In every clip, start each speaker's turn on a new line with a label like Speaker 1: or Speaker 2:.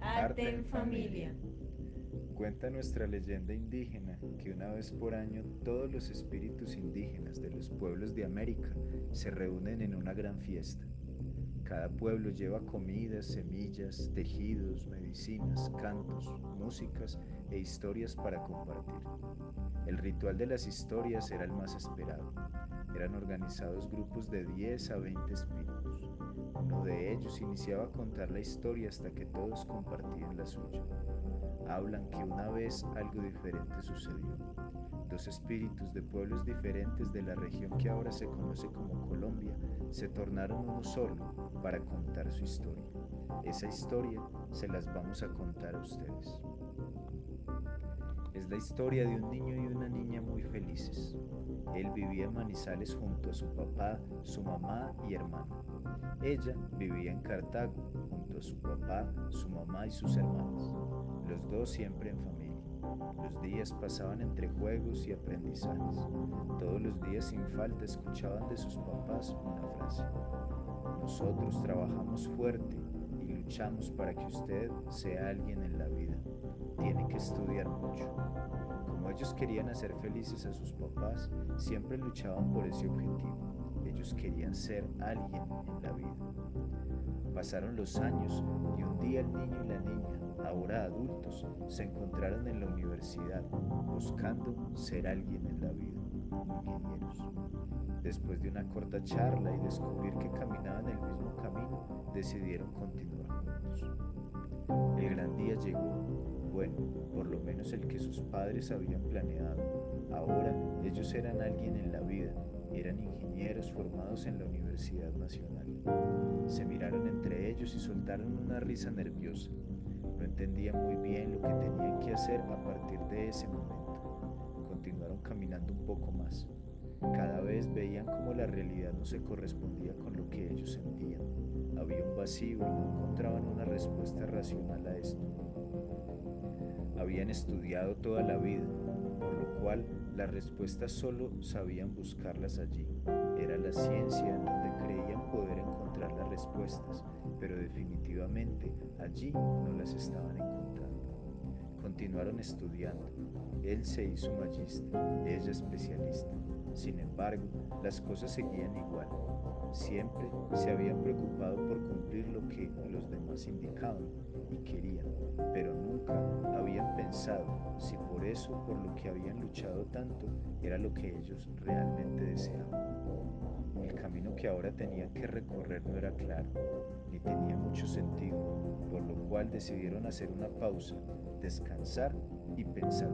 Speaker 1: Arte en familia.
Speaker 2: Cuenta nuestra leyenda indígena que una vez por año todos los espíritus indígenas de los pueblos de América se reúnen en una gran fiesta. Cada pueblo lleva comidas, semillas, tejidos, medicinas, cantos, músicas e historias para compartir. El ritual de las historias era el más esperado. Eran organizados grupos de 10 a 20 espíritus. Ellos iniciaba a contar la historia hasta que todos compartían la suya. Hablan que una vez algo diferente sucedió. Dos espíritus de pueblos diferentes de la región que ahora se conoce como Colombia se tornaron uno solo para contar su historia. Esa historia se las vamos a contar a ustedes. Es la historia de un niño y una niña muy felices. Él vivía en Manizales junto a su papá, su mamá y hermano. Ella vivía en Cartago junto a su papá, su mamá y sus hermanos. Los dos siempre en familia. Los días pasaban entre juegos y aprendizajes. Todos los días sin falta escuchaban de sus papás una frase. Nosotros trabajamos fuerte y luchamos para que usted sea alguien en la vida. Tiene que estudiar mucho. Ellos querían hacer felices a sus papás, siempre luchaban por ese objetivo. Ellos querían ser alguien en la vida. Pasaron los años y un día el niño y la niña, ahora adultos, se encontraron en la universidad buscando ser alguien en la vida, ingenieros. Después de una corta charla y descubrir que caminaban el mismo camino, decidieron continuar juntos. El gran bueno, por lo menos el que sus padres habían planeado. Ahora ellos eran alguien en la vida, eran ingenieros formados en la Universidad Nacional. Se miraron entre ellos y soltaron una risa nerviosa. No entendían muy bien lo que tenían que hacer a partir de ese momento. Continuaron caminando un poco más. Cada vez veían cómo la realidad no se correspondía con lo que ellos sentían. Había un vacío y no encontraban una respuesta racional a esto. Habían estudiado toda la vida, por lo cual las respuestas solo sabían buscarlas allí. Era la ciencia en donde creían poder encontrar las respuestas, pero definitivamente allí no las estaban encontrando. Continuaron estudiando. Él se hizo magista, ella especialista. Sin embargo, las cosas seguían igual. Siempre se habían preocupado por cumplir lo que los demás indicaban y querían, pero nunca habían pensado si por eso, por lo que habían luchado tanto, era lo que ellos realmente deseaban. El camino que ahora tenían que recorrer no era claro, ni tenía mucho sentido, por lo cual decidieron hacer una pausa, descansar y pensar.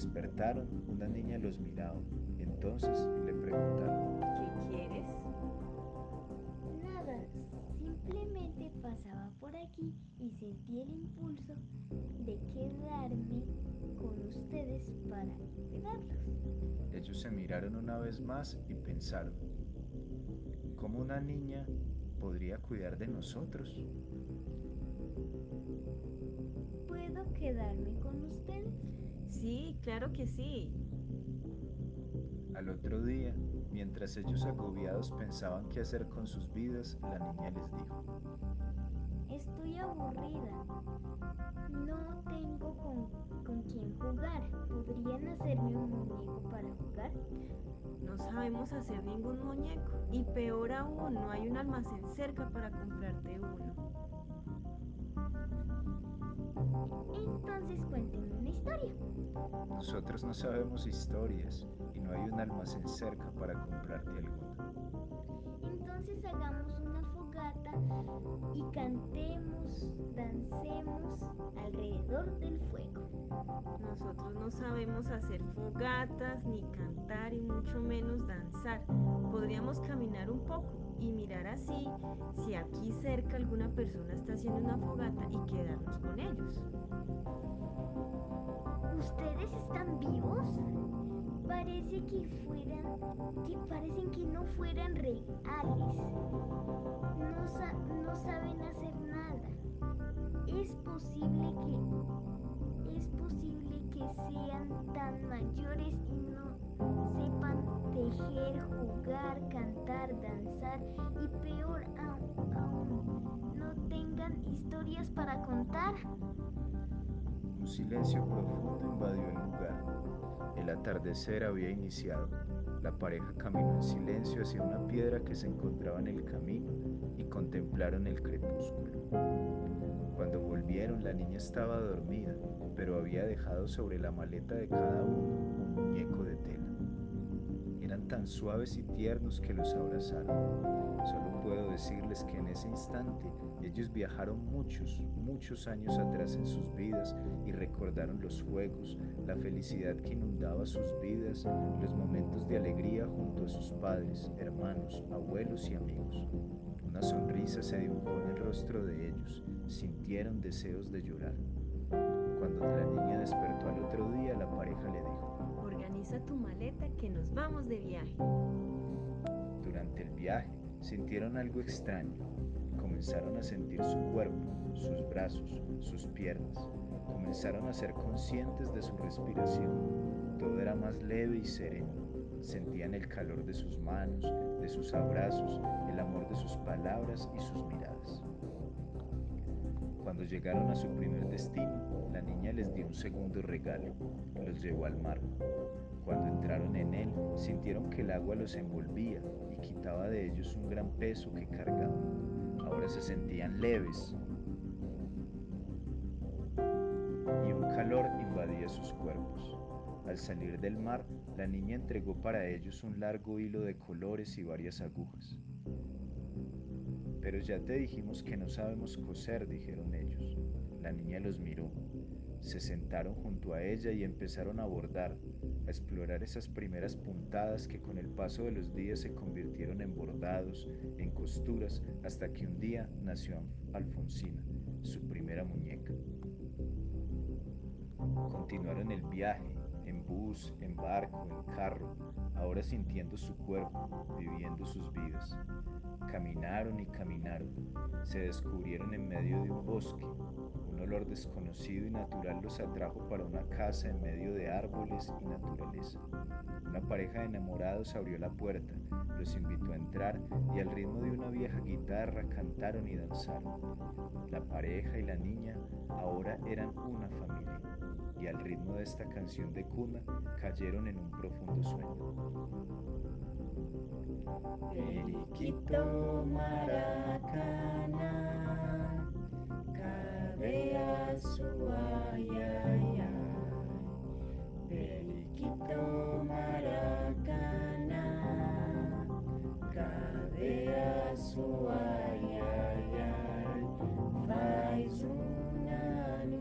Speaker 2: Despertaron, una niña los miraba. Entonces le preguntaron,
Speaker 1: ¿Qué quieres?
Speaker 3: Nada, simplemente pasaba por aquí y sentí el impulso de quedarme con ustedes para cuidarlos.
Speaker 2: ellos se miraron una vez más y pensaron, ¿cómo una niña podría cuidar de nosotros?
Speaker 3: ¿Puedo quedarme con ustedes?
Speaker 1: Sí, claro que sí.
Speaker 2: Al otro día, mientras ellos agobiados pensaban qué hacer con sus vidas, la niña les dijo,
Speaker 3: Estoy aburrida. No tengo con, con quién jugar. ¿Podrían hacerme un muñeco para jugar?
Speaker 1: No sabemos hacer ningún muñeco. Y peor aún, no hay un almacén cerca para comprarte uno.
Speaker 3: Entonces cuéntenme una historia.
Speaker 2: nosotros no sabemos historias y no hay un almacén cerca para comprarte alguna.
Speaker 3: Entonces hagamos una fogata y cantemos, dancemos alrededor del fuego.
Speaker 1: Nosotros no sabemos hacer fogatas, ni cantar, y mucho menos danzar. Caminar un poco y mirar así si aquí cerca alguna persona está haciendo una fogata y quedarnos con ellos.
Speaker 3: ¿Ustedes están vivos? Parece que fueran, que parecen que no fueran reales. No, sa- no saben hacer nada. Es posible que, es posible que sean tan cantar, danzar y peor aún, no tengan historias para contar.
Speaker 2: Un silencio profundo invadió el lugar. El atardecer había iniciado. La pareja caminó en silencio hacia una piedra que se encontraba en el camino y contemplaron el crepúsculo. Cuando volvieron la niña estaba dormida, pero había dejado sobre la maleta de cada uno un muñeco de tela. Tan suaves y tiernos que los abrazaron. Solo puedo decirles que en ese instante ellos viajaron muchos, muchos años atrás en sus vidas y recordaron los juegos, la felicidad que inundaba sus vidas, los momentos de alegría junto a sus padres, hermanos, abuelos y amigos. Una sonrisa se dibujó en el rostro de ellos, sintieron deseos de llorar. Cuando la niña despertó al otro día, la pareja le dijo,
Speaker 1: Organiza tu maleta que nos vamos de viaje.
Speaker 2: Durante el viaje sintieron algo extraño. Comenzaron a sentir su cuerpo, sus brazos, sus piernas. Comenzaron a ser conscientes de su respiración. Todo era más leve y sereno. Sentían el calor de sus manos, de sus abrazos, el amor de sus palabras y sus miradas. Cuando llegaron a su primer destino, la niña les dio un segundo regalo, los llevó al mar. Cuando entraron en él, sintieron que el agua los envolvía y quitaba de ellos un gran peso que cargaban. Ahora se sentían leves y un calor invadía sus cuerpos. Al salir del mar, la niña entregó para ellos un largo hilo de colores y varias agujas. Pero ya te dijimos que no sabemos coser, dijeron ellos. La niña los miró. Se sentaron junto a ella y empezaron a bordar, a explorar esas primeras puntadas que con el paso de los días se convirtieron en bordados, en costuras, hasta que un día nació Alfonsina, su primera muñeca. Continuaron el viaje, en bus, en barco, en carro, ahora sintiendo su cuerpo, viviendo sus vidas. Caminaron y caminaron, se descubrieron en medio de un bosque. Un olor desconocido y natural los atrajo para una casa en medio de árboles y naturaleza. Una pareja de enamorados abrió la puerta, los invitó a entrar y al ritmo de una vieja guitarra cantaron y danzaron. La pareja y la niña ahora eran una familia y al ritmo de esta canción de cuna cayeron en un profundo sueño.
Speaker 4: Periquito Maracaná, cadea su ay, ay, ay. Periquito Maracaná, cadea su ay, ay, ay. Faz um ano,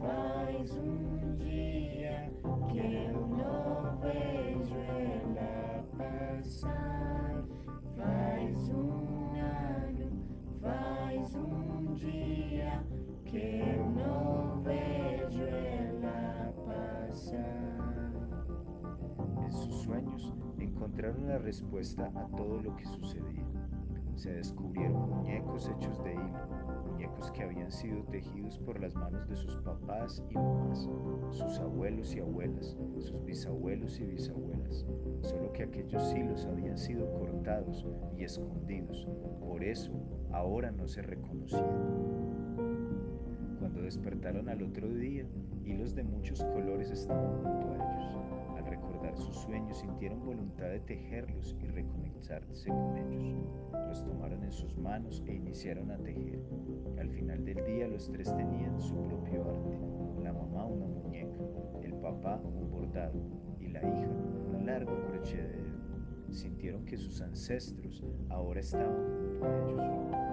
Speaker 4: faz um dia que eu não vejo ela passar. Faz um ano, faz um dia
Speaker 2: encontraron la respuesta a todo lo que sucedía. Se descubrieron muñecos hechos de hilo, muñecos que habían sido tejidos por las manos de sus papás y mamás, sus abuelos y abuelas, sus bisabuelos y bisabuelas, solo que aquellos hilos habían sido cortados y escondidos, por eso ahora no se reconocían. Cuando despertaron al otro día, hilos de muchos colores estaban junto a sus sueños sintieron voluntad de tejerlos y reconectarse con ellos. Los tomaron en sus manos e iniciaron a tejer. Al final del día los tres tenían su propio arte. La mamá una muñeca, el papá un bordado y la hija un largo crochet de dedo. Sintieron que sus ancestros ahora estaban junto a ellos.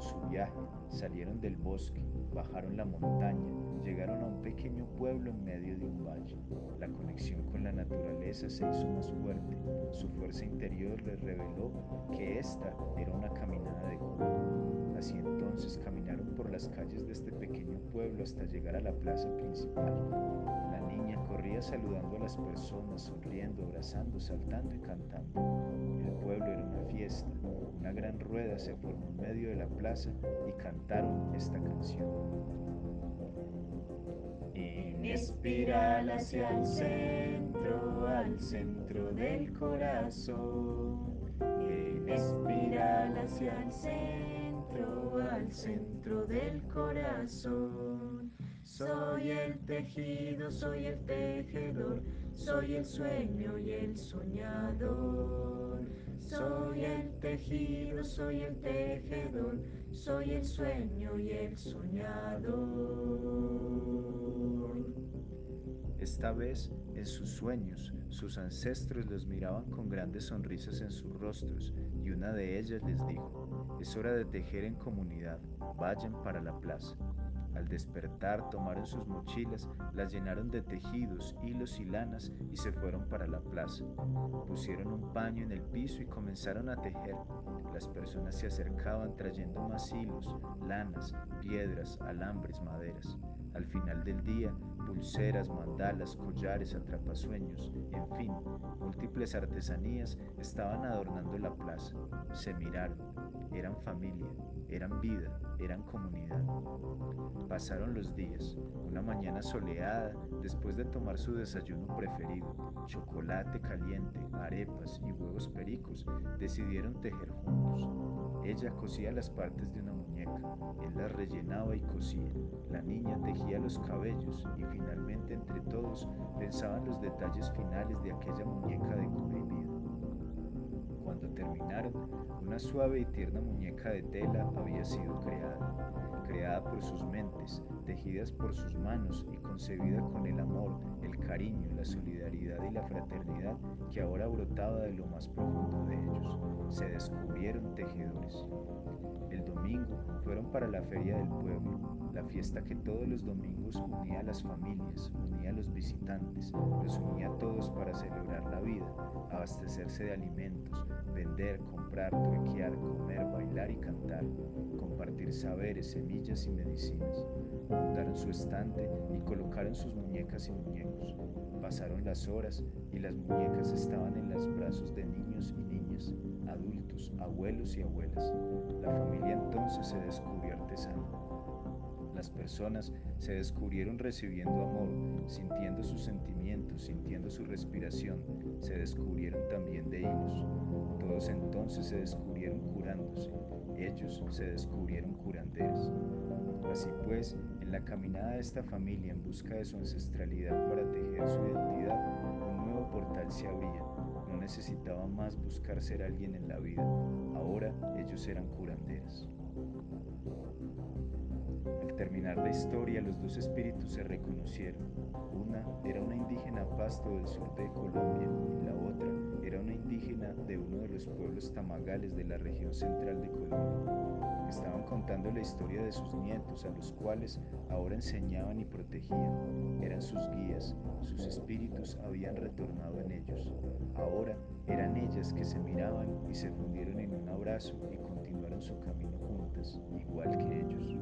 Speaker 2: Su viaje, salieron del bosque, bajaron la montaña, llegaron a un pequeño pueblo en medio de un valle. La conexión con la naturaleza se hizo más fuerte. Su fuerza interior les reveló que esta era una caminada de cuna. Así entonces caminaron por las calles de este pequeño pueblo hasta llegar a la plaza principal. La niña corría saludando a las personas, sonriendo, abrazando, saltando y cantando. El pueblo era una fiesta. Una gran rueda se formó en medio de la plaza y cantaron esta canción.
Speaker 4: En espiral hacia el centro al centro del corazón. En espiral hacia el centro, al centro del corazón. Soy el tejido, soy el tejedor, soy el sueño y el soñador. Soy el tejido, soy el tejedor, soy el sueño y el soñador.
Speaker 2: Esta vez, en sus sueños, sus ancestros los miraban con grandes sonrisas en sus rostros y una de ellas les dijo, es hora de tejer en comunidad, vayan para la plaza. Al despertar tomaron sus mochilas, las llenaron de tejidos, hilos y lanas y se fueron para la plaza. Pusieron un paño en el piso y comenzaron a tejer. Las personas se acercaban trayendo más hilos, lanas, piedras, alambres, maderas. Al final del día, pulseras, mandalas, collares, atrapasueños, en fin, múltiples artesanías estaban adornando la plaza. Se miraron, eran familia, eran vida, eran comunidad. Pasaron los días, una mañana soleada, después de tomar su desayuno preferido, chocolate caliente, arepas y huevos pericos, decidieron tejer juntos. Ella cosía las partes de una muñeca, él las rellenaba y cosía, la niña tejía los cabellos y finalmente entre todos pensaban los detalles finales de aquella muñeca de vida. Cuando terminaron, una suave y tierna muñeca de tela había sido creada, creada por sus mentes, tejidas por sus manos y concebida con el amor, el cariño, la solidaridad y la fraternidad que ahora brotaba de lo más profundo de ellos. Se descubrieron tejedores. El domingo fueron para la feria del pueblo, la fiesta que todos los domingos unía a las familias, unía a los visitantes, los unía a todos para celebrar la vida, abastecerse de alimentos, vender, comprar, truequear, comer, bailar y cantar, compartir saberes, semillas y medicinas. Montaron su estante y colocaron sus muñecas y muñecos. Pasaron las horas y las muñecas estaban en los brazos de niños y niñas, adultos, abuelos y abuelas. La familia entonces se descubrió artesana. Las personas se descubrieron recibiendo amor, sintiendo sus sentimientos, sintiendo su respiración, se descubrieron también de hilos. Todos entonces se descubrieron curándose, ellos se descubrieron curanderas. Así pues, en la caminada de esta familia en busca de su ancestralidad para tejer su identidad, un nuevo portal se abría. No necesitaban más buscar ser alguien en la vida, ahora ellos eran curanderas. Al terminar la historia, los dos espíritus se reconocieron. Una era una indígena pasto del sur de Colombia y la otra era una indígena de uno de los pueblos tamagales de la región central de Colombia. Estaban contando la historia de sus nietos, a los cuales ahora enseñaban y protegían. Eran sus guías, sus espíritus habían retornado en ellos. Ahora eran ellas que se miraban y se fundieron en un abrazo y continuaron su camino juntas, igual que ellos.